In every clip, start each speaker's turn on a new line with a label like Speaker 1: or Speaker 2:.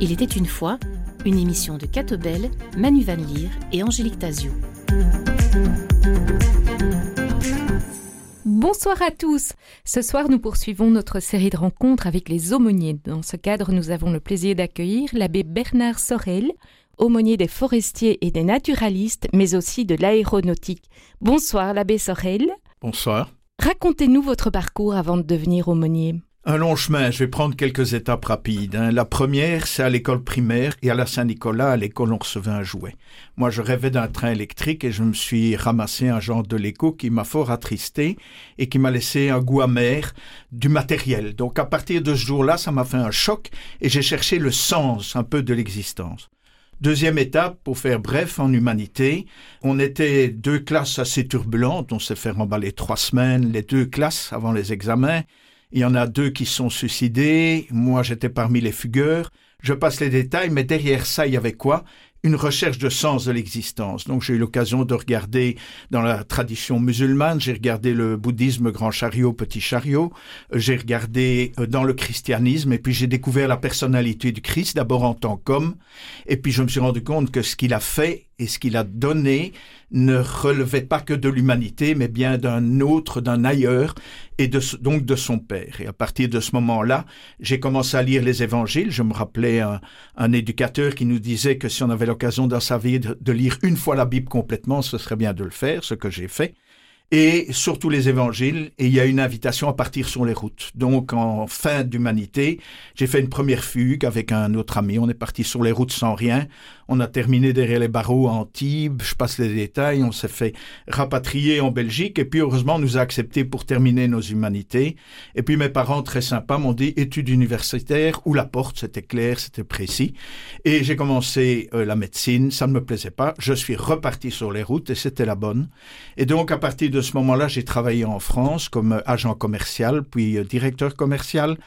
Speaker 1: Il était une fois une émission de Catobel, Manu Van Leer et Angélique Tazio.
Speaker 2: Bonsoir à tous. Ce soir, nous poursuivons notre série de rencontres avec les aumôniers. Dans ce cadre, nous avons le plaisir d'accueillir l'abbé Bernard Sorel, aumônier des forestiers et des naturalistes, mais aussi de l'aéronautique. Bonsoir, l'abbé Sorel.
Speaker 3: Bonsoir.
Speaker 2: Racontez-nous votre parcours avant de devenir aumônier.
Speaker 3: Un long chemin, je vais prendre quelques étapes rapides. hein. La première, c'est à l'école primaire et à la Saint-Nicolas, à l'école, on recevait un jouet. Moi, je rêvais d'un train électrique et je me suis ramassé un genre de Lego qui m'a fort attristé et qui m'a laissé un goût amer du matériel. Donc, à partir de ce jour-là, ça m'a fait un choc et j'ai cherché le sens un peu de l'existence. Deuxième étape, pour faire bref, en humanité, on était deux classes assez turbulentes, on s'est fait remballer trois semaines, les deux classes avant les examens. Il y en a deux qui sont suicidés, moi j'étais parmi les fugueurs. Je passe les détails, mais derrière ça, il y avait quoi? Une recherche de sens de l'existence. Donc j'ai eu l'occasion de regarder dans la tradition musulmane, j'ai regardé le bouddhisme grand chariot, petit chariot, j'ai regardé euh, dans le christianisme, et puis j'ai découvert la personnalité du Christ, d'abord en tant qu'homme, et puis je me suis rendu compte que ce qu'il a fait et ce qu'il a donné ne relevait pas que de l'humanité, mais bien d'un autre, d'un ailleurs, et donc de son Père. Et à partir de ce moment-là, j'ai commencé à lire les évangiles. Je me rappelais un, éducateur qui nous disait que si on avait l'occasion dans sa vie de lire une fois la Bible complètement, ce serait bien de le faire, ce que j'ai fait. Et surtout les évangiles, et il y a une invitation à partir sur les routes. Donc, en fin d'humanité, j'ai fait une première fugue avec un autre ami. On est parti sur les routes sans rien. On a terminé derrière les barreaux à Antibes. Je passe les détails. On s'est fait rapatrier en Belgique. Et puis, heureusement, on nous a acceptés pour terminer nos humanités. Et puis, mes parents, très sympas, m'ont dit études universitaires ou la porte. C'était clair, c'était précis. Et j'ai commencé euh, la médecine. Ça ne me plaisait pas. Je suis reparti sur les routes et c'était la bonne. Et donc, à partir de ce moment-là, j'ai travaillé en France comme euh, agent commercial, puis euh, directeur commercial.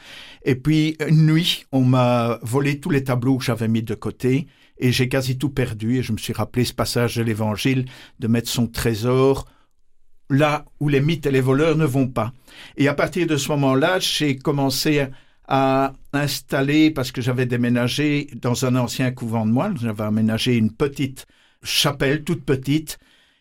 Speaker 3: Et puis, une nuit, on m'a volé tous les tableaux que j'avais mis de côté et j'ai quasi tout perdu. Et je me suis rappelé ce passage de l'Évangile de mettre son trésor là où les mythes et les voleurs ne vont pas. Et à partir de ce moment-là, j'ai commencé à à installer, parce que j'avais déménagé dans un ancien couvent de moines, j'avais aménagé une petite chapelle, toute petite,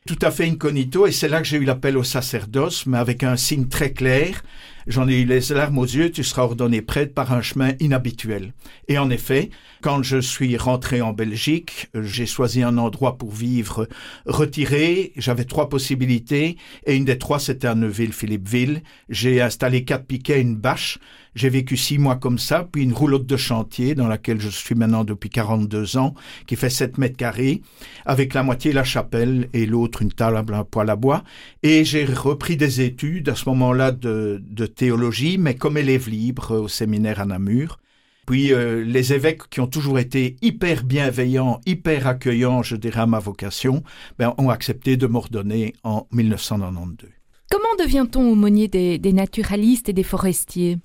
Speaker 3: tout à fait incognito, et c'est là que j'ai eu l'appel au sacerdoce, mais avec un signe très clair. J'en ai eu les larmes aux yeux, tu seras ordonné prêtre par un chemin inhabituel. Et en effet, quand je suis rentré en Belgique, j'ai choisi un endroit pour vivre retiré. J'avais trois possibilités, et une des trois, c'était à Neuville-Philippeville. J'ai installé quatre piquets, une bâche. J'ai vécu six mois comme ça, puis une roulotte de chantier dans laquelle je suis maintenant depuis 42 ans, qui fait 7 mètres carrés, avec la moitié la chapelle et l'autre une table à poêle à bois. Et j'ai repris des études à ce moment-là de, de théologie, mais comme élève libre au séminaire à Namur. Puis euh, les évêques qui ont toujours été hyper bienveillants, hyper accueillants, je dirais à ma vocation, ben, ont accepté de m'ordonner en 1992.
Speaker 2: Comment devient-on aumônier des, des naturalistes et des forestiers?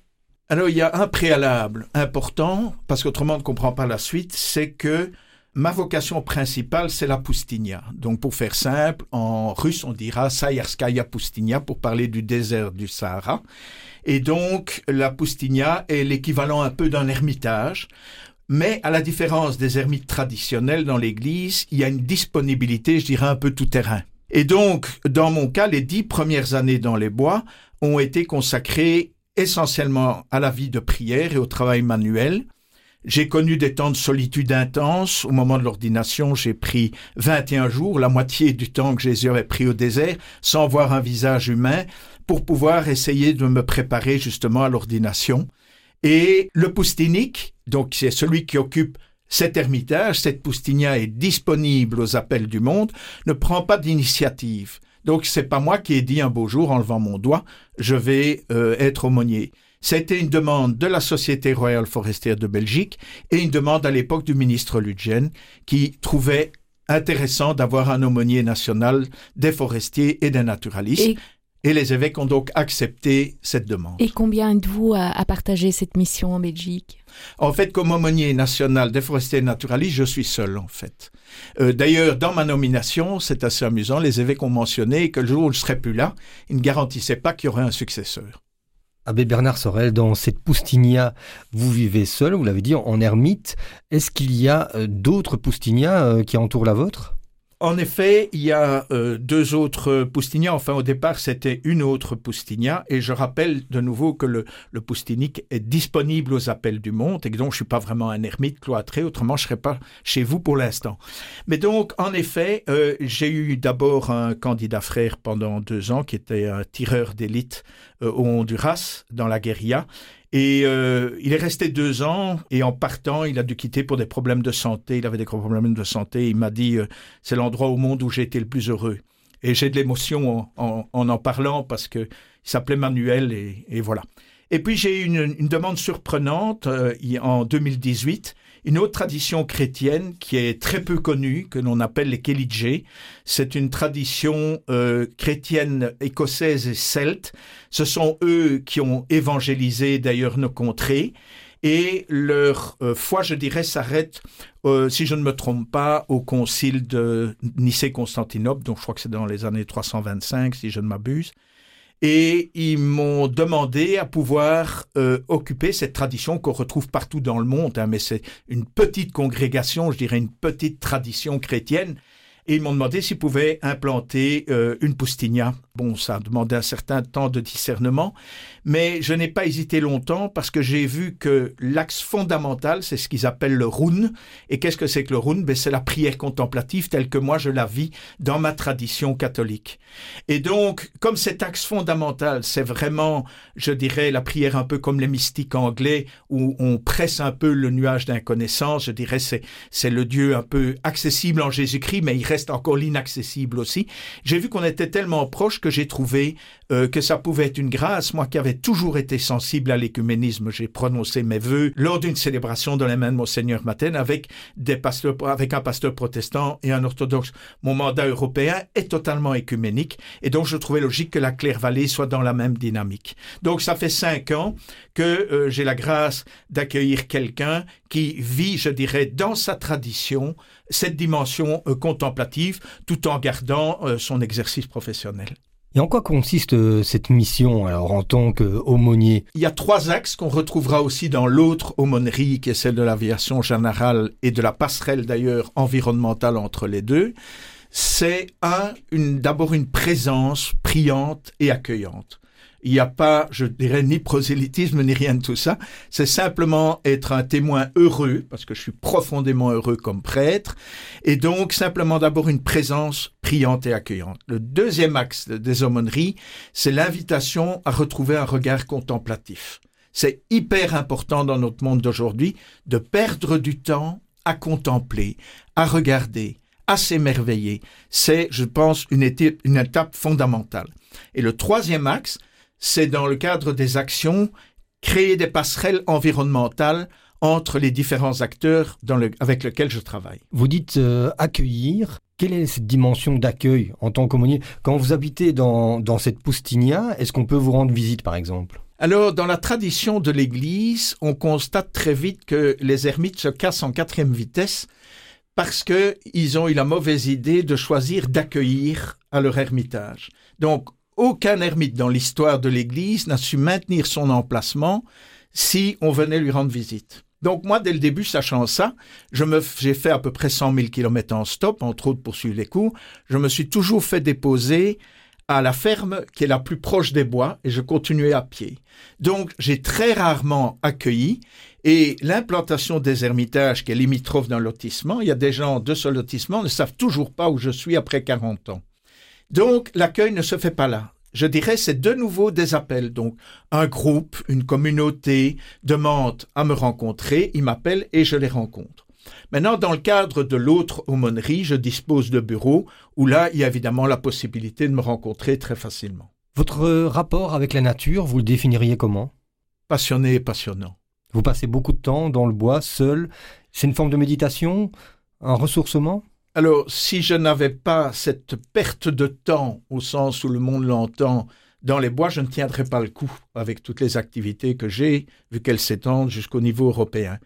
Speaker 3: Alors, il y a un préalable important, parce qu'autrement on ne comprend pas la suite, c'est que ma vocation principale, c'est la Poustinia. Donc, pour faire simple, en russe, on dira Sayarskaya Poustinia pour parler du désert du Sahara. Et donc, la Poustinia est l'équivalent un peu d'un ermitage. Mais à la différence des ermites traditionnels dans l'Église, il y a une disponibilité, je dirais, un peu tout terrain. Et donc, dans mon cas, les dix premières années dans les bois ont été consacrées essentiellement à la vie de prière et au travail manuel. J'ai connu des temps de solitude intense. Au moment de l'ordination, j'ai pris 21 jours, la moitié du temps que Jésus avait pris au désert, sans voir un visage humain, pour pouvoir essayer de me préparer justement à l'ordination. Et le poustinique, donc c'est celui qui occupe cet ermitage, cette poustinia est disponible aux appels du monde, ne prend pas d'initiative. Donc c'est pas moi qui ai dit un beau jour en levant mon doigt, je vais euh, être aumônier. C'était une demande de la Société royale forestière de Belgique et une demande à l'époque du ministre Ludgen qui trouvait intéressant d'avoir un aumônier national des forestiers et des naturalistes.
Speaker 2: Et
Speaker 3: Et les évêques ont donc accepté cette demande.
Speaker 2: Et combien êtes-vous à, à partager cette mission en Belgique?
Speaker 3: En fait, comme aumônier national des forestiers et naturalistes, je suis seul, en fait. Euh, D'ailleurs, dans ma nomination, c'est assez amusant, les évêques ont mentionné que le jour où je ne serais plus là, ils ne garantissaient pas qu'il y aurait un successeur.
Speaker 4: Abbé Bernard Sorel, dans cette poustinia, vous vivez seul, vous l'avez dit, en ermite. Est-ce qu'il y a euh, d'autres poustinias euh, qui entourent la vôtre?
Speaker 3: En effet, il y a euh, deux autres poustinia. Enfin, au départ, c'était une autre poustinia. Et je rappelle de nouveau que le, le poustinique est disponible aux appels du monde et que donc je suis pas vraiment un ermite cloîtré. Autrement, je serais pas chez vous pour l'instant. Mais donc, en effet, euh, j'ai eu d'abord un candidat frère pendant deux ans qui était un tireur d'élite euh, au Honduras, dans la guérilla. Et euh, il est resté deux ans et en partant, il a dû quitter pour des problèmes de santé. Il avait des gros problèmes de santé. Il m'a dit, euh, c'est l'endroit au monde où j'ai été le plus heureux. Et j'ai de l'émotion en, en en en parlant parce que il s'appelait Manuel et, et voilà. Et puis j'ai eu une, une demande surprenante euh, en 2018, une autre tradition chrétienne qui est très peu connue, que l'on appelle les Kelidjé. C'est une tradition euh, chrétienne écossaise et celte. Ce sont eux qui ont évangélisé d'ailleurs nos contrées. Et leur euh, foi, je dirais, s'arrête, euh, si je ne me trompe pas, au concile de Nicée-Constantinople, donc je crois que c'est dans les années 325, si je ne m'abuse. Et ils m'ont demandé à pouvoir euh, occuper cette tradition qu'on retrouve partout dans le monde, hein, mais c'est une petite congrégation, je dirais une petite tradition chrétienne. Et ils m'ont demandé s'ils pouvaient implanter euh, une poustinia. Bon, ça a demandé un certain temps de discernement, mais je n'ai pas hésité longtemps parce que j'ai vu que l'axe fondamental, c'est ce qu'ils appellent le rune. Et qu'est-ce que c'est que le rune ben, C'est la prière contemplative telle que moi je la vis dans ma tradition catholique. Et donc, comme cet axe fondamental, c'est vraiment, je dirais, la prière un peu comme les mystiques anglais, où on presse un peu le nuage d'inconnaissance, je dirais, c'est, c'est le Dieu un peu accessible en Jésus-Christ, mais il reste encore l'inaccessible aussi. J'ai vu qu'on était tellement proches que j'ai trouvé euh, que ça pouvait être une grâce. Moi qui avais toujours été sensible à l'écuménisme, j'ai prononcé mes vœux lors d'une célébration de la main de Monseigneur Maten avec avec un pasteur protestant et un orthodoxe. Mon mandat européen est totalement écuménique et donc je trouvais logique que la Claire-Vallée soit dans la même dynamique. Donc ça fait cinq ans que euh, j'ai la grâce d'accueillir quelqu'un qui vit, je dirais, dans sa tradition cette dimension euh, contemplative tout en gardant euh, son exercice professionnel.
Speaker 4: Et en quoi consiste euh, cette mission, alors, en tant qu'aumônier
Speaker 3: Il y a trois axes qu'on retrouvera aussi dans l'autre aumônerie, qui est celle de l'aviation générale et de la passerelle d'ailleurs environnementale entre les deux. C'est un, une, d'abord une présence priante et accueillante. Il n'y a pas, je dirais, ni prosélytisme ni rien de tout ça. C'est simplement être un témoin heureux, parce que je suis profondément heureux comme prêtre, et donc simplement d'abord une présence priante et accueillante. Le deuxième axe des aumôneries, c'est l'invitation à retrouver un regard contemplatif. C'est hyper important dans notre monde d'aujourd'hui de perdre du temps à contempler, à regarder, à s'émerveiller. C'est, je pense, une étape, une étape fondamentale. Et le troisième axe, c'est dans le cadre des actions, créer des passerelles environnementales entre les différents acteurs dans le, avec lesquels je travaille.
Speaker 4: Vous dites euh, accueillir. Quelle est cette dimension d'accueil en tant qu'aumônier? Quand vous habitez dans, dans cette poustinia, est-ce qu'on peut vous rendre visite, par exemple?
Speaker 3: Alors, dans la tradition de l'Église, on constate très vite que les ermites se cassent en quatrième vitesse parce que ils ont eu la mauvaise idée de choisir d'accueillir à leur ermitage. Donc, aucun ermite dans l'histoire de l'Église n'a su maintenir son emplacement si on venait lui rendre visite. Donc moi, dès le début, sachant ça, je me, j'ai fait à peu près 100 000 kilomètres en stop, entre autres pour suivre les cours. Je me suis toujours fait déposer à la ferme qui est la plus proche des bois et je continuais à pied. Donc j'ai très rarement accueilli et l'implantation des ermitages qui est limitrophe d'un lotissement, il y a des gens de ce lotissement ne savent toujours pas où je suis après 40 ans. Donc l'accueil ne se fait pas là. Je dirais c'est de nouveau des appels. Donc un groupe, une communauté demande à me rencontrer, ils m'appellent et je les rencontre. Maintenant, dans le cadre de l'autre aumônerie, je dispose de bureaux où là, il y a évidemment la possibilité de me rencontrer très facilement.
Speaker 4: Votre euh, rapport avec la nature, vous le définiriez comment?
Speaker 3: Passionné et passionnant.
Speaker 4: Vous passez beaucoup de temps dans le bois, seul. C'est une forme de méditation? Un ressourcement?
Speaker 3: Alors, si je n'avais pas cette perte de temps, au sens où le monde l'entend, dans les bois, je ne tiendrai pas le coup avec toutes les activités que j'ai, vu qu'elles s'étendent jusqu'au niveau européen.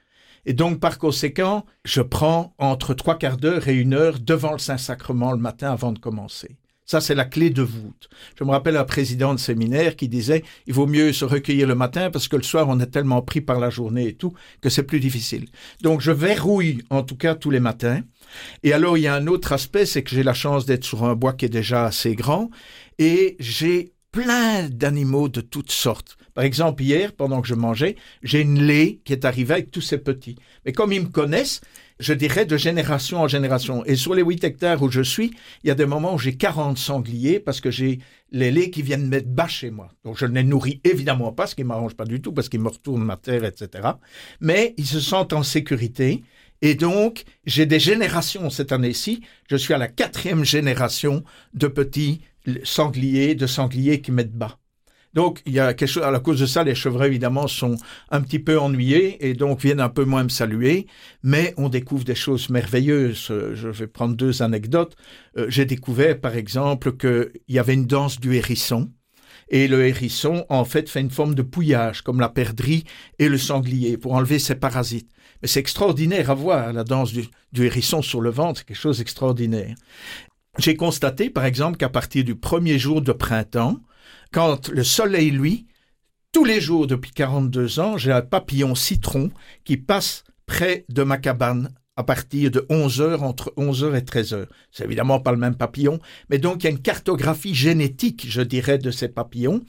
Speaker 3: Et donc, par conséquent, je prends entre trois quarts d'heure et une heure devant le Saint-Sacrement le matin avant de commencer. Ça, c'est la clé de voûte. Je me rappelle un président de séminaire qui disait, il vaut mieux se recueillir le matin parce que le soir, on est tellement pris par la journée et tout que c'est plus difficile. Donc, je verrouille, en tout cas, tous les matins. Et alors, il y a un autre aspect, c'est que j'ai la chance d'être sur un bois qui est déjà assez grand et j'ai plein d'animaux de toutes sortes. Par exemple, hier, pendant que je mangeais, j'ai une lait qui est arrivée avec tous ses petits. Mais comme ils me connaissent, je dirais de génération en génération. Et sur les 8 hectares où je suis, il y a des moments où j'ai 40 sangliers parce que j'ai les laits qui viennent mettre bas chez moi. Donc je ne les nourris évidemment pas, ce qui ne m'arrange pas du tout parce qu'ils me retournent ma terre, etc. Mais ils se sentent en sécurité. Et donc, j'ai des générations cette année-ci. Je suis à la quatrième génération de petits sangliers, de sangliers qui mettent bas. Donc, il y a quelque chose, à la cause de ça, les chevreuils, évidemment, sont un petit peu ennuyés et donc viennent un peu moins me saluer. Mais on découvre des choses merveilleuses. Je vais prendre deux anecdotes. Euh, j'ai découvert, par exemple, qu'il y avait une danse du hérisson. Et le hérisson, en fait, fait une forme de pouillage, comme la perdrix et le sanglier, pour enlever ses parasites. Mais c'est extraordinaire à voir, la danse du, du hérisson sur le ventre, c'est quelque chose d'extraordinaire. J'ai constaté, par exemple, qu'à partir du premier jour de printemps, quand le soleil, lui, tous les jours depuis 42 ans, j'ai un papillon citron qui passe près de ma cabane à partir de 11 heures, entre 11 heures et 13 heures. C'est évidemment pas le même papillon, mais donc il y a une cartographie génétique, je dirais, de ces papillons.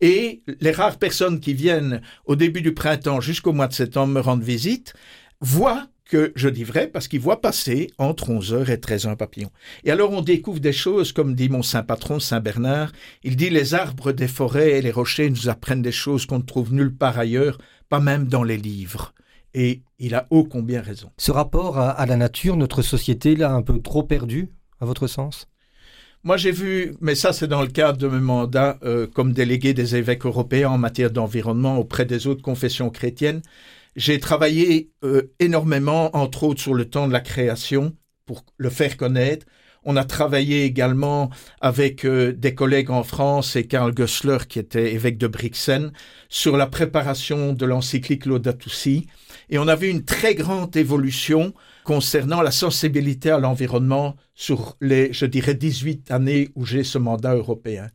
Speaker 3: Et les rares personnes qui viennent au début du printemps jusqu'au mois de septembre me rendre visite voient que je dis vrai parce qu'il voit passer entre 11h et 13h papillon. Et alors on découvre des choses, comme dit mon saint patron, Saint Bernard, il dit les arbres des forêts et les rochers nous apprennent des choses qu'on ne trouve nulle part ailleurs, pas même dans les livres. Et il a ô combien raison.
Speaker 4: Ce rapport à, la nature, notre société l'a un peu trop perdu, à votre sens?
Speaker 3: Moi, j'ai vu, mais ça, c'est dans le cadre de mes mandats euh, comme délégué des évêques européens en matière d'environnement auprès des autres confessions chrétiennes. J'ai travaillé euh, énormément, entre autres, sur le temps de la création pour le faire connaître. On a travaillé également avec euh, des collègues en France et Karl Gössler, qui était évêque de Brixen, sur la préparation de l'encyclique Laudato Si. Et on a vu une très grande évolution concernant la sensibilité à l'environnement sur les, je dirais, 18 années où j'ai ce mandat européen.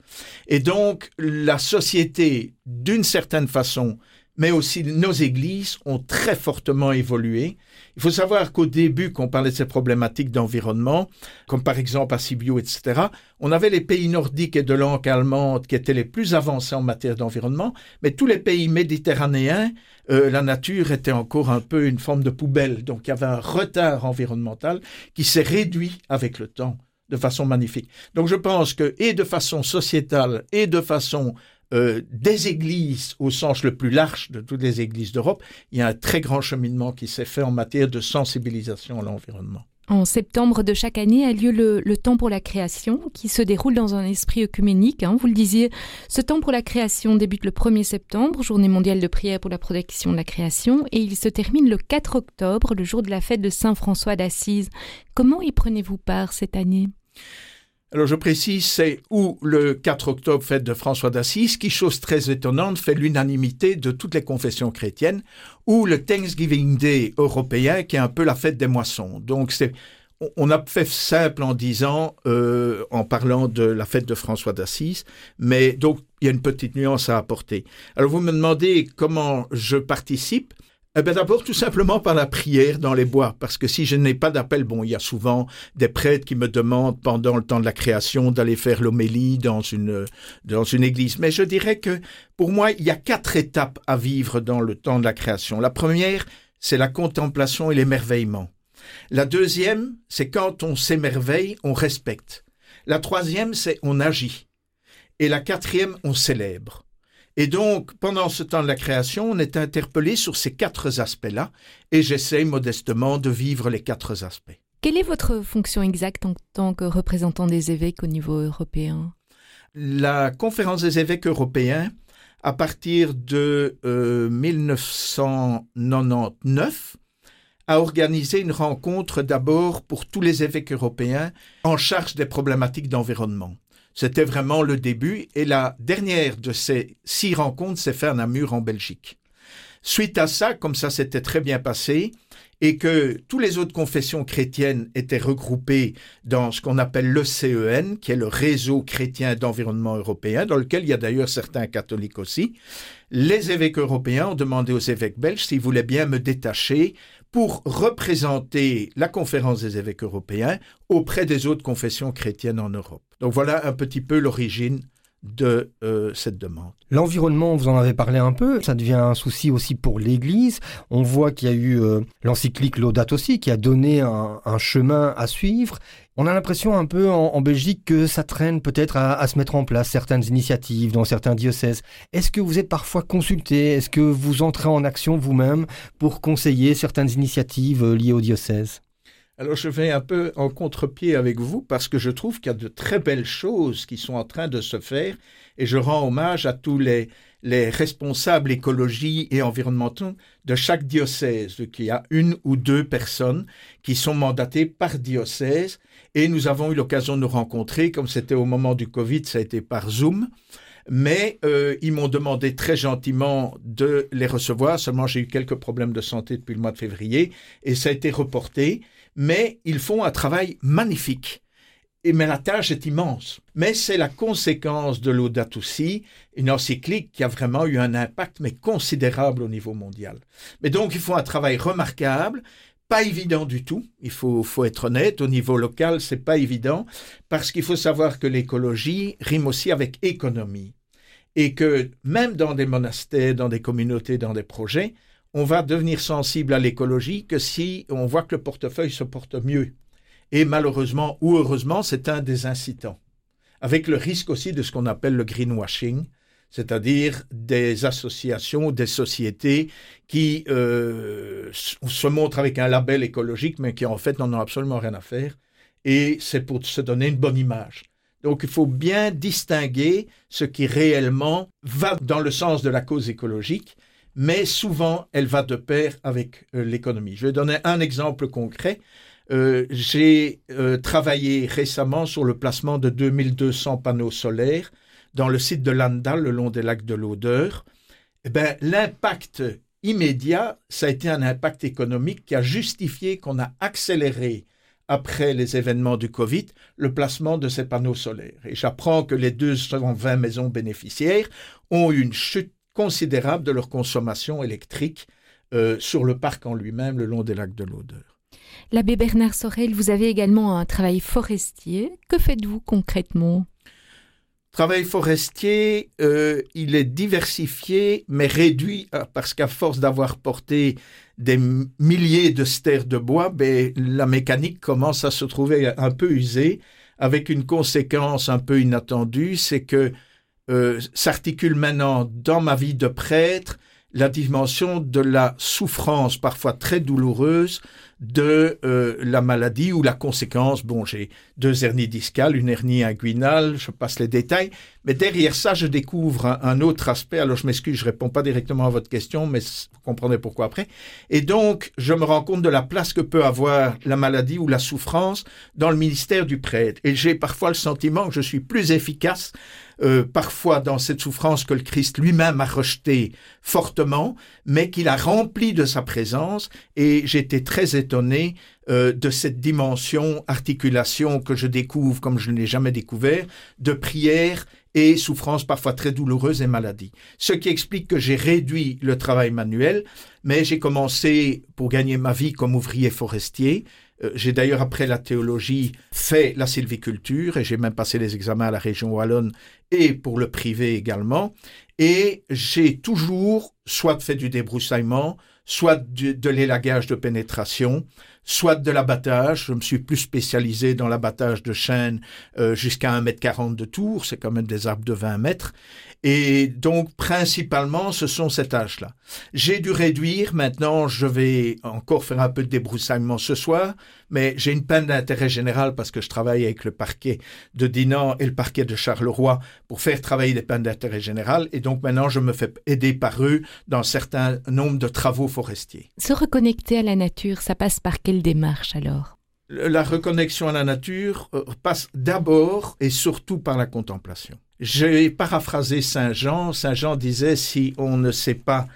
Speaker 3: Et donc, la société, d'une certaine façon, mais aussi nos églises ont très fortement évolué. Il faut savoir qu'au début, quand on parlait de ces problématiques d'environnement, comme par exemple à Sibiu, etc., on avait les pays nordiques et de langue allemande qui étaient les plus avancés en matière d'environnement, mais tous les pays méditerranéens, euh, la nature était encore un peu une forme de poubelle. Donc il y avait un retard environnemental qui s'est réduit avec le temps de façon magnifique. Donc je pense que, et de façon sociétale, et de façon euh, des églises au sens le plus large de toutes les églises d'Europe, il y a un très grand cheminement qui s'est fait en matière de sensibilisation à l'environnement.
Speaker 2: En septembre de chaque année a lieu le, temps pour la création qui se déroule dans un esprit œcuménique. Hein, vous le disiez, ce temps pour la création débute le 1er septembre, journée mondiale de prière pour la protection de la création, et il se termine le 4 octobre, le jour de la fête de Saint François d'Assise. Comment y prenez-vous part cette année?
Speaker 3: Alors je précise, c'est où le 4 octobre, fête de François d'Assise, qui, chose très étonnante, fait l'unanimité de toutes les confessions chrétiennes, ou le Thanksgiving Day européen, qui est un peu la fête des moissons. Donc c'est on a fait simple en disant, euh, en parlant de la fête de François d'Assise, mais donc il y a une petite nuance à apporter. Alors vous me demandez comment je participe. Eh bien d'abord tout simplement par la prière dans les bois, parce que si je n'ai pas d'appel, bon, il y a souvent des prêtres qui me demandent pendant le temps de la création d'aller faire l'homélie dans une, dans une église. Mais je dirais que pour moi, il y a quatre étapes à vivre dans le temps de la création. La première, c'est la contemplation et l'émerveillement. La deuxième, c'est quand on s'émerveille, on respecte. La troisième, c'est on agit. Et la quatrième, on célèbre. Et donc, pendant ce temps de la création, on est interpellé sur ces quatre aspects-là, et j'essaie modestement de vivre les quatre aspects.
Speaker 2: Quelle est votre fonction exacte en tant que représentant des évêques au niveau européen?
Speaker 3: La conférence des évêques européens, à partir de 1999, euh, a organisé une rencontre d'abord pour tous les évêques européens en charge des problématiques d'environnement. C'était vraiment le début et la dernière de ces six rencontres s'est faite à Namur en Belgique. Suite à ça, comme ça s'était très bien passé, et que toutes les autres confessions chrétiennes étaient regroupées dans ce qu'on appelle le CEN, qui est le réseau chrétien d'environnement européen, dans lequel il y a d'ailleurs certains catholiques aussi, les évêques européens ont demandé aux évêques belges s'ils voulaient bien me détacher pour représenter la conférence des évêques européens auprès des autres confessions chrétiennes en Europe. Donc voilà un petit peu l'origine de euh, cette demande.
Speaker 4: L'environnement, vous en avez parlé un peu, ça devient un souci aussi pour l'Église. On voit qu'il y a eu euh, l'encyclique Laudato aussi, qui a donné un, chemin à suivre. On a l'impression un peu en, Belgique que ça traîne peut-être à, se mettre en place certaines initiatives dans certains diocèses. Est-ce que vous êtes parfois consulté? Est-ce que vous entrez en action vous-même pour conseiller certaines initiatives euh, liées au diocèse
Speaker 3: alors je vais un peu en contre-pied avec vous parce que je trouve qu'il y a de très belles choses qui sont en train de se faire et je rends hommage à tous les, les responsables écologie et environnementaux de chaque diocèse. Il y a une ou deux personnes qui sont mandatées par diocèse et nous avons eu l'occasion de nous rencontrer, comme c'était au moment du Covid, ça a été par Zoom mais euh, ils m'ont demandé très gentiment de les recevoir. Seulement, j'ai eu quelques problèmes de santé depuis le mois de février et ça a été reporté mais ils font un travail magnifique. Et, mais la tâche est immense. Mais c'est la conséquence de Laudato Si, une encyclique qui a vraiment eu un impact, mais considérable au niveau mondial. Mais donc, ils font un travail remarquable, pas évident du tout. Il faut, faut être honnête. Au niveau local, c'est pas évident, parce qu'il faut savoir que l'écologie rime aussi avec économie. Et que même dans des monastères, dans des communautés, dans des projets, on va devenir sensible à l'écologie que si on voit que le portefeuille se porte mieux. Et malheureusement ou heureusement, c'est un des incitants. Avec le risque aussi de ce qu'on appelle le greenwashing, c'est-à-dire des associations, des sociétés qui euh, se montrent avec un label écologique, mais qui en fait n'en ont absolument rien à faire. Et c'est pour se donner une bonne image. Donc il faut bien distinguer ce qui réellement va dans le sens de la cause écologique mais souvent elle va de pair avec euh, l'économie. Je vais donner un exemple concret. Euh, j'ai euh, travaillé récemment sur le placement de 2200 panneaux solaires dans le site de Landal, le long des lacs de l'Odeur. Eh ben, l'impact immédiat, ça a été un impact économique qui a justifié qu'on a accéléré après les événements du Covid, le placement de ces panneaux solaires. Et j'apprends que les 220 maisons bénéficiaires ont eu une chute considérable de leur consommation électrique euh, sur le parc en lui-même, le long des lacs de l'Odeur.
Speaker 2: L'abbé Bernard Sorel, vous avez également un travail forestier. Que faites-vous concrètement?
Speaker 3: Travail forestier, euh, il est diversifié, mais réduit euh, parce qu'à force d'avoir porté des milliers de stères de bois, ben, la mécanique commence à se trouver un peu usée, avec une conséquence un peu inattendue, c'est que euh, s'articule maintenant dans ma vie de prêtre la dimension de la souffrance parfois très douloureuse de euh, la maladie ou la conséquence. Bon, j'ai deux hernies discales, une hernie inguinale, je passe les détails, mais derrière ça, je découvre un, autre aspect. Alors, je m'excuse, je réponds pas directement à votre question, mais vous comprendrez pourquoi après. Et donc, je me rends compte de la place que peut avoir la maladie ou la souffrance dans le ministère du prêtre. Et j'ai parfois le sentiment que je suis plus efficace euh, parfois dans cette souffrance que le Christ lui-même a rejetée fortement, mais qu'il a rempli de sa présence. Et j'étais très étonné euh, de cette dimension articulation que je découvre comme je ne l'ai jamais découvert, de prière et souffrance parfois très douloureuse et maladie. Ce qui explique que j'ai réduit le travail manuel, mais j'ai commencé pour gagner ma vie comme ouvrier forestier. Euh, j'ai d'ailleurs, après la théologie, fait la sylviculture et j'ai même passé les examens à la région Wallonne et pour le privé également. Et j'ai toujours soit fait du débroussaillement, soit de l'élagage de pénétration, soit de l'abattage. Je me suis plus spécialisé dans l'abattage de chênes euh, jusqu'à 1m40 de tour, c'est quand même des arbres de 20 mètres. Et donc, principalement, ce sont cet âge-là. J'ai dû réduire. Maintenant, je vais encore faire un peu de débroussaillement ce soir, mais j'ai une peine d'intérêt général parce que je travaille avec le parquet de Dinan et le parquet de Charleroi pour faire travailler des peines d'intérêt général. Et donc, maintenant, je me fais aider par eux dans certains nombres de travaux forestiers.
Speaker 2: Se reconnecter à la nature, ça passe par quelle démarche alors?
Speaker 3: La reconnexion à la nature euh, passe d'abord et surtout par la contemplation. J'ai paraphrasé Saint Jean. Saint Jean disait si on ne sait pas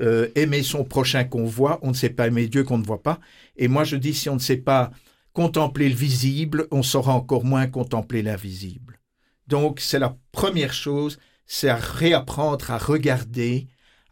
Speaker 3: euh, aimer son prochain qu'on voit, on ne sait pas aimer Dieu qu'on ne voit pas. Et moi je dis si on ne sait pas contempler le visible, on saura encore moins contempler l'invisible. Donc c'est la première chose, c'est à réapprendre à regarder,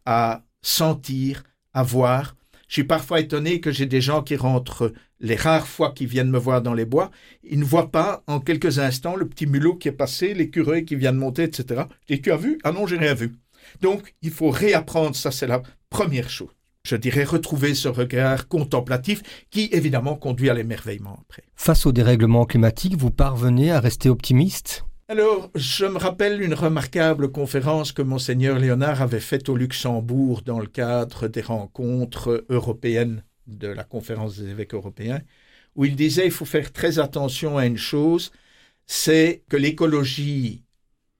Speaker 3: à sentir, à voir. Je suis parfois étonné que j'ai des gens qui rentrent les rares fois qu'ils viennent me voir dans les bois, ils ne voient pas en quelques instants le petit mulot qui est passé, l'écureuil qui vient de monter, etc. Et tu as vu? Ah non, j'ai rien vu. Donc, il faut réapprendre, ça c'est la première chose. Je dirais retrouver ce regard contemplatif qui, évidemment, conduit à l'émerveillement après.
Speaker 4: Face au dérèglement climatique, vous parvenez à rester optimiste?
Speaker 3: Alors, je me rappelle une remarquable conférence que monseigneur Léonard avait faite au Luxembourg dans le cadre des rencontres européennes de la conférence des évêques européens, où il disait il faut faire très attention à une chose, c'est que l'écologie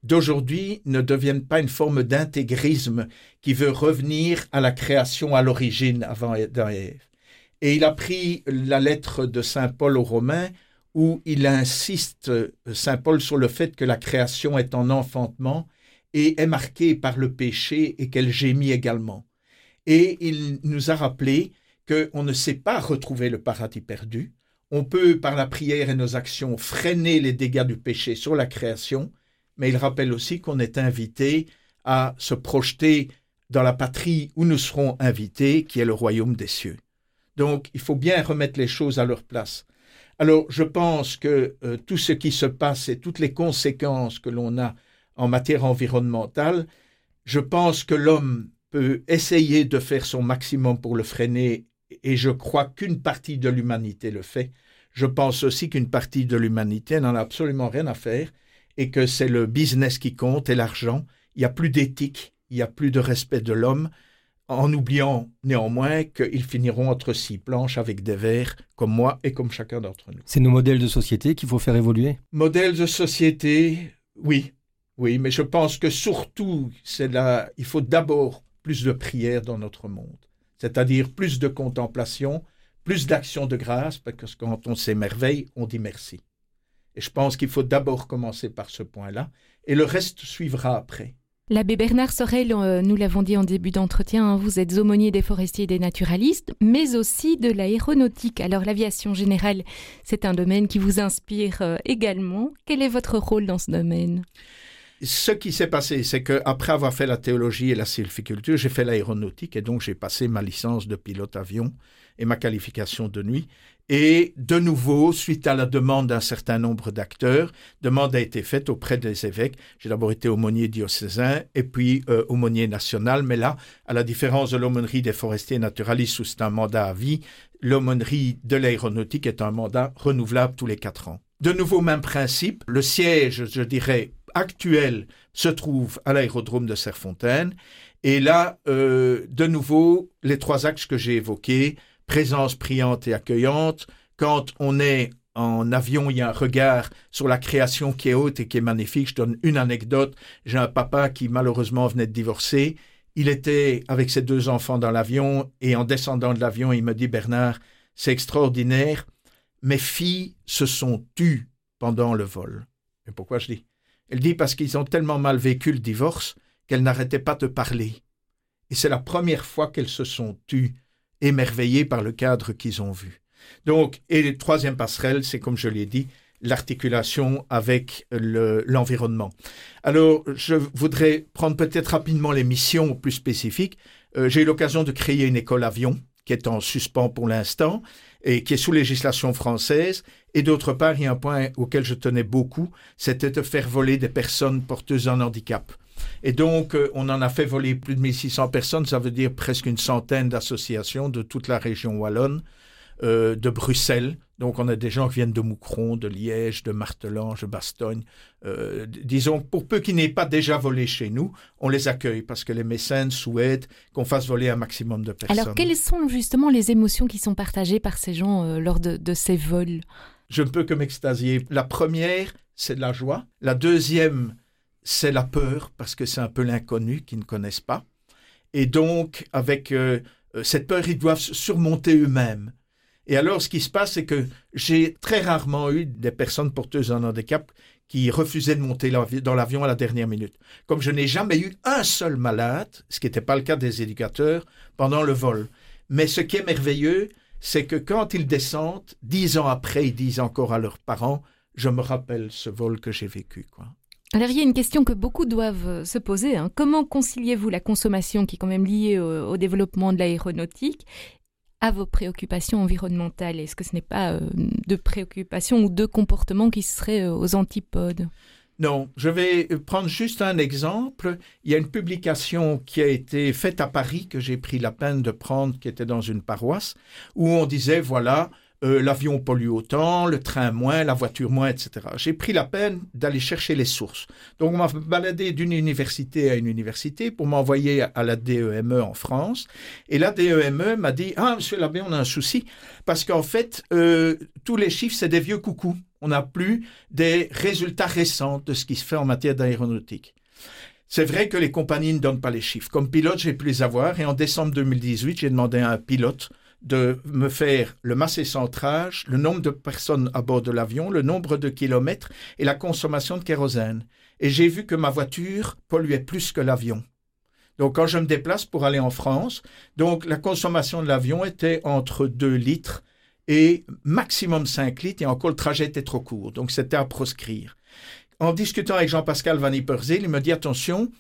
Speaker 3: d'aujourd'hui ne devienne pas une forme d'intégrisme qui veut revenir à la création à l'origine avant Ève. Et il a pris la lettre de Saint Paul aux Romains où il insiste, Saint Paul, sur le fait que la création est en enfantement et est marquée par le péché et qu'elle gémit également. Et il nous a rappelé qu'on ne sait pas retrouver le paradis perdu. On peut, par la prière et nos actions, freiner les dégâts du péché sur la création, mais il rappelle aussi qu'on est invité à se projeter dans la patrie où nous serons invités, qui est le royaume des cieux. Donc, il faut bien remettre les choses à leur place. Alors, je pense que euh, tout ce qui se passe et toutes les conséquences que l'on a en matière environnementale, je pense que l'homme peut essayer de faire son maximum pour le freiner et je crois qu'une partie de l'humanité le fait. Je pense aussi qu'une partie de l'humanité n'en a absolument rien à faire et que c'est le business qui compte et l'argent. Il n'y a plus d'éthique, il n'y a plus de respect de l'homme, en oubliant néanmoins qu'ils finiront entre six planches avec des vers, comme moi et comme chacun d'entre nous.
Speaker 4: C'est nos modèles de société qu'il faut faire évoluer?
Speaker 3: Modèles de société, oui, oui, mais je pense que surtout, c'est là, il faut d'abord plus de prières dans notre monde, c'est-à-dire plus de contemplation, plus d'action de grâce, parce que quand on s'émerveille, on dit merci. Et je pense qu'il faut d'abord commencer par ce point-là, et le reste suivra après.
Speaker 2: L'abbé Bernard Sorel, euh, nous l'avons dit en début d'entretien, hein, vous êtes aumônier des forestiers et des naturalistes, mais aussi de l'aéronautique. Alors l'aviation générale, c'est un domaine qui vous inspire euh, également. Quel est votre rôle dans ce domaine?
Speaker 3: Ce qui s'est passé, c'est qu'après avoir fait la théologie et la sylviculture, j'ai fait l'aéronautique et donc j'ai passé ma licence de pilote avion et ma qualification de nuit. Et de nouveau, suite à la demande d'un certain nombre d'acteurs, demande a été faite auprès des évêques. J'ai d'abord été aumônier diocésain et puis euh, aumônier national, mais là, à la différence de l'aumônerie des forestiers naturalistes où c'est un mandat à vie, l'aumônerie de l'aéronautique est un mandat renouvelable tous les quatre ans. De nouveau, même principe, le siège, je dirais, actuel se trouve à l'aérodrome de Serfontaine. Et là, euh, de nouveau, les trois axes que j'ai évoqués, présence priante et accueillante. Quand on est en avion, il y a un regard sur la création qui est haute et qui est magnifique. Je donne une anecdote. J'ai un papa qui malheureusement venait de divorcer. Il était avec ses deux enfants dans l'avion et en descendant de l'avion, il me dit Bernard, c'est extraordinaire. Mes filles se sont tues pendant le vol. Et pourquoi je dis? Elle dit parce qu'ils ont tellement mal vécu le divorce qu'elles n'arrêtaient pas de parler. Et c'est la première fois qu'elles se sont tues émerveillés par le cadre qu'ils ont vu. Donc, et la troisième passerelle, c'est comme je l'ai dit, l'articulation avec l'environnement. Alors, je voudrais prendre peut-être rapidement les missions plus spécifiques. Euh, j'ai eu l'occasion de créer une école avion qui est en suspens pour l'instant et qui est sous législation française. Et d'autre part, il y a un point auquel je tenais beaucoup, c'était de faire voler des personnes porteuses d'un handicap. Et donc, euh, on en a fait voler plus de 1600 personnes, ça veut dire presque une centaine d'associations de toute la région wallonne, euh, de Bruxelles. Donc, on a des gens qui viennent de Moucron, de Liège, de Martelange, de Bastogne. Euh, disons, pour peu qu'ils n'aient pas déjà volé chez nous, on les accueille parce que les mécènes souhaitent qu'on fasse voler un maximum de personnes.
Speaker 2: Alors, quelles sont justement les émotions qui sont partagées par ces gens lors de, de ces vols?
Speaker 3: Je ne peux que m'extasier. La première, c'est de la joie. La deuxième, c'est la peur, parce que c'est un peu l'inconnu qu'ils ne connaissent pas. Et donc, avec euh, euh, cette peur, ils doivent surmonter eux-mêmes. Et alors, ce qui se passe, c'est que j'ai très rarement eu des personnes porteuses d'un handicap qui refusaient de monter dans l'avion à la dernière minute. Comme je n'ai jamais eu un seul malade, ce qui n'était pas le cas des éducateurs, pendant le vol. Mais ce qui est merveilleux, c'est que quand ils descendent, dix ans après, ils disent encore à leurs parents, je me rappelle ce vol que j'ai vécu.
Speaker 2: Alors il y a une question que beaucoup doivent euh, se poser. Hein. Comment conciliez-vous la consommation qui est quand même liée au, développement de l'aéronautique à vos préoccupations environnementales? Est-ce que ce n'est pas euh, de préoccupations ou de comportements qui seraient euh, aux antipodes?
Speaker 3: Non, je vais prendre juste un exemple. Il y a une publication qui a été faite à Paris que j'ai pris la peine de prendre, qui était dans une paroisse, où on disait, voilà, euh, l'avion pollue autant, le train moins, la voiture moins, etc. J'ai pris la peine d'aller chercher les sources. Donc, on m'a baladé d'une université à une université pour m'envoyer à la DEME e en France. Et la DEME m'a dit Ah, monsieur l'abbé, on a un souci. Parce qu'en fait, euh, tous les chiffres, c'est des vieux coucous. On n'a plus des résultats récents de ce qui se fait en matière d'aéronautique. C'est vrai que les compagnies ne donnent pas les chiffres. Comme pilote, j'ai pu les avoir. Et en décembre 2018, j'ai demandé à un pilote de me faire le massé centrage, le nombre de personnes à bord de l'avion, le nombre de kilomètres et la consommation de kérosène. Et j'ai vu que ma voiture polluait plus que l'avion. Donc quand je me déplace pour aller en France, donc la consommation de l'avion était entre 2 litres et maximum 5 litres, et encore le trajet était trop court, donc c'était à proscrire. En discutant avec Jean-Pascal Van Yperseel, il me dit attention,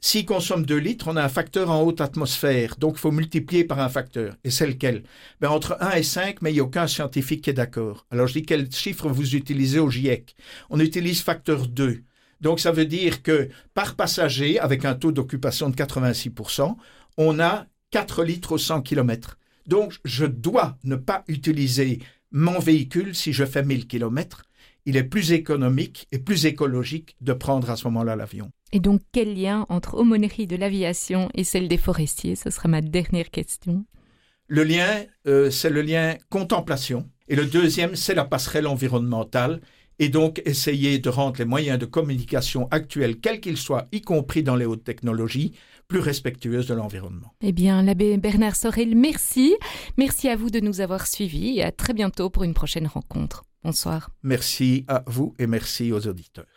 Speaker 3: s'il consomme 2 litres, on a un facteur en haute atmosphère, donc il faut multiplier par un facteur. Et c'est lequel? Ben, Entre 1 et 5, mais il n'y a aucun scientifique qui est d'accord. Alors je dis quel chiffre vous utilisez au GIEC On utilise facteur 2. Donc ça veut dire que par passager, avec un taux d'occupation de 86%, on a 4 litres au 100 km. Donc je dois ne pas utiliser mon véhicule si je fais 1000 km. Il est plus économique et plus écologique de prendre à ce moment-là l'avion.
Speaker 2: Et donc, quel lien entre aumônerie de l'aviation et celle des forestiers? Ce sera ma dernière question.
Speaker 3: Le lien, euh, c'est le lien contemplation. Et le deuxième, c'est la passerelle environnementale. Et donc, essayer de rendre les moyens de communication actuels, quels qu'ils soient, y compris dans les hautes technologies, plus respectueuses de l'environnement.
Speaker 2: Eh bien, l'abbé Bernard Sorel, merci. Merci à vous de nous avoir suivis et à très bientôt pour une prochaine rencontre. Bonsoir.
Speaker 3: Merci à vous et merci aux auditeurs.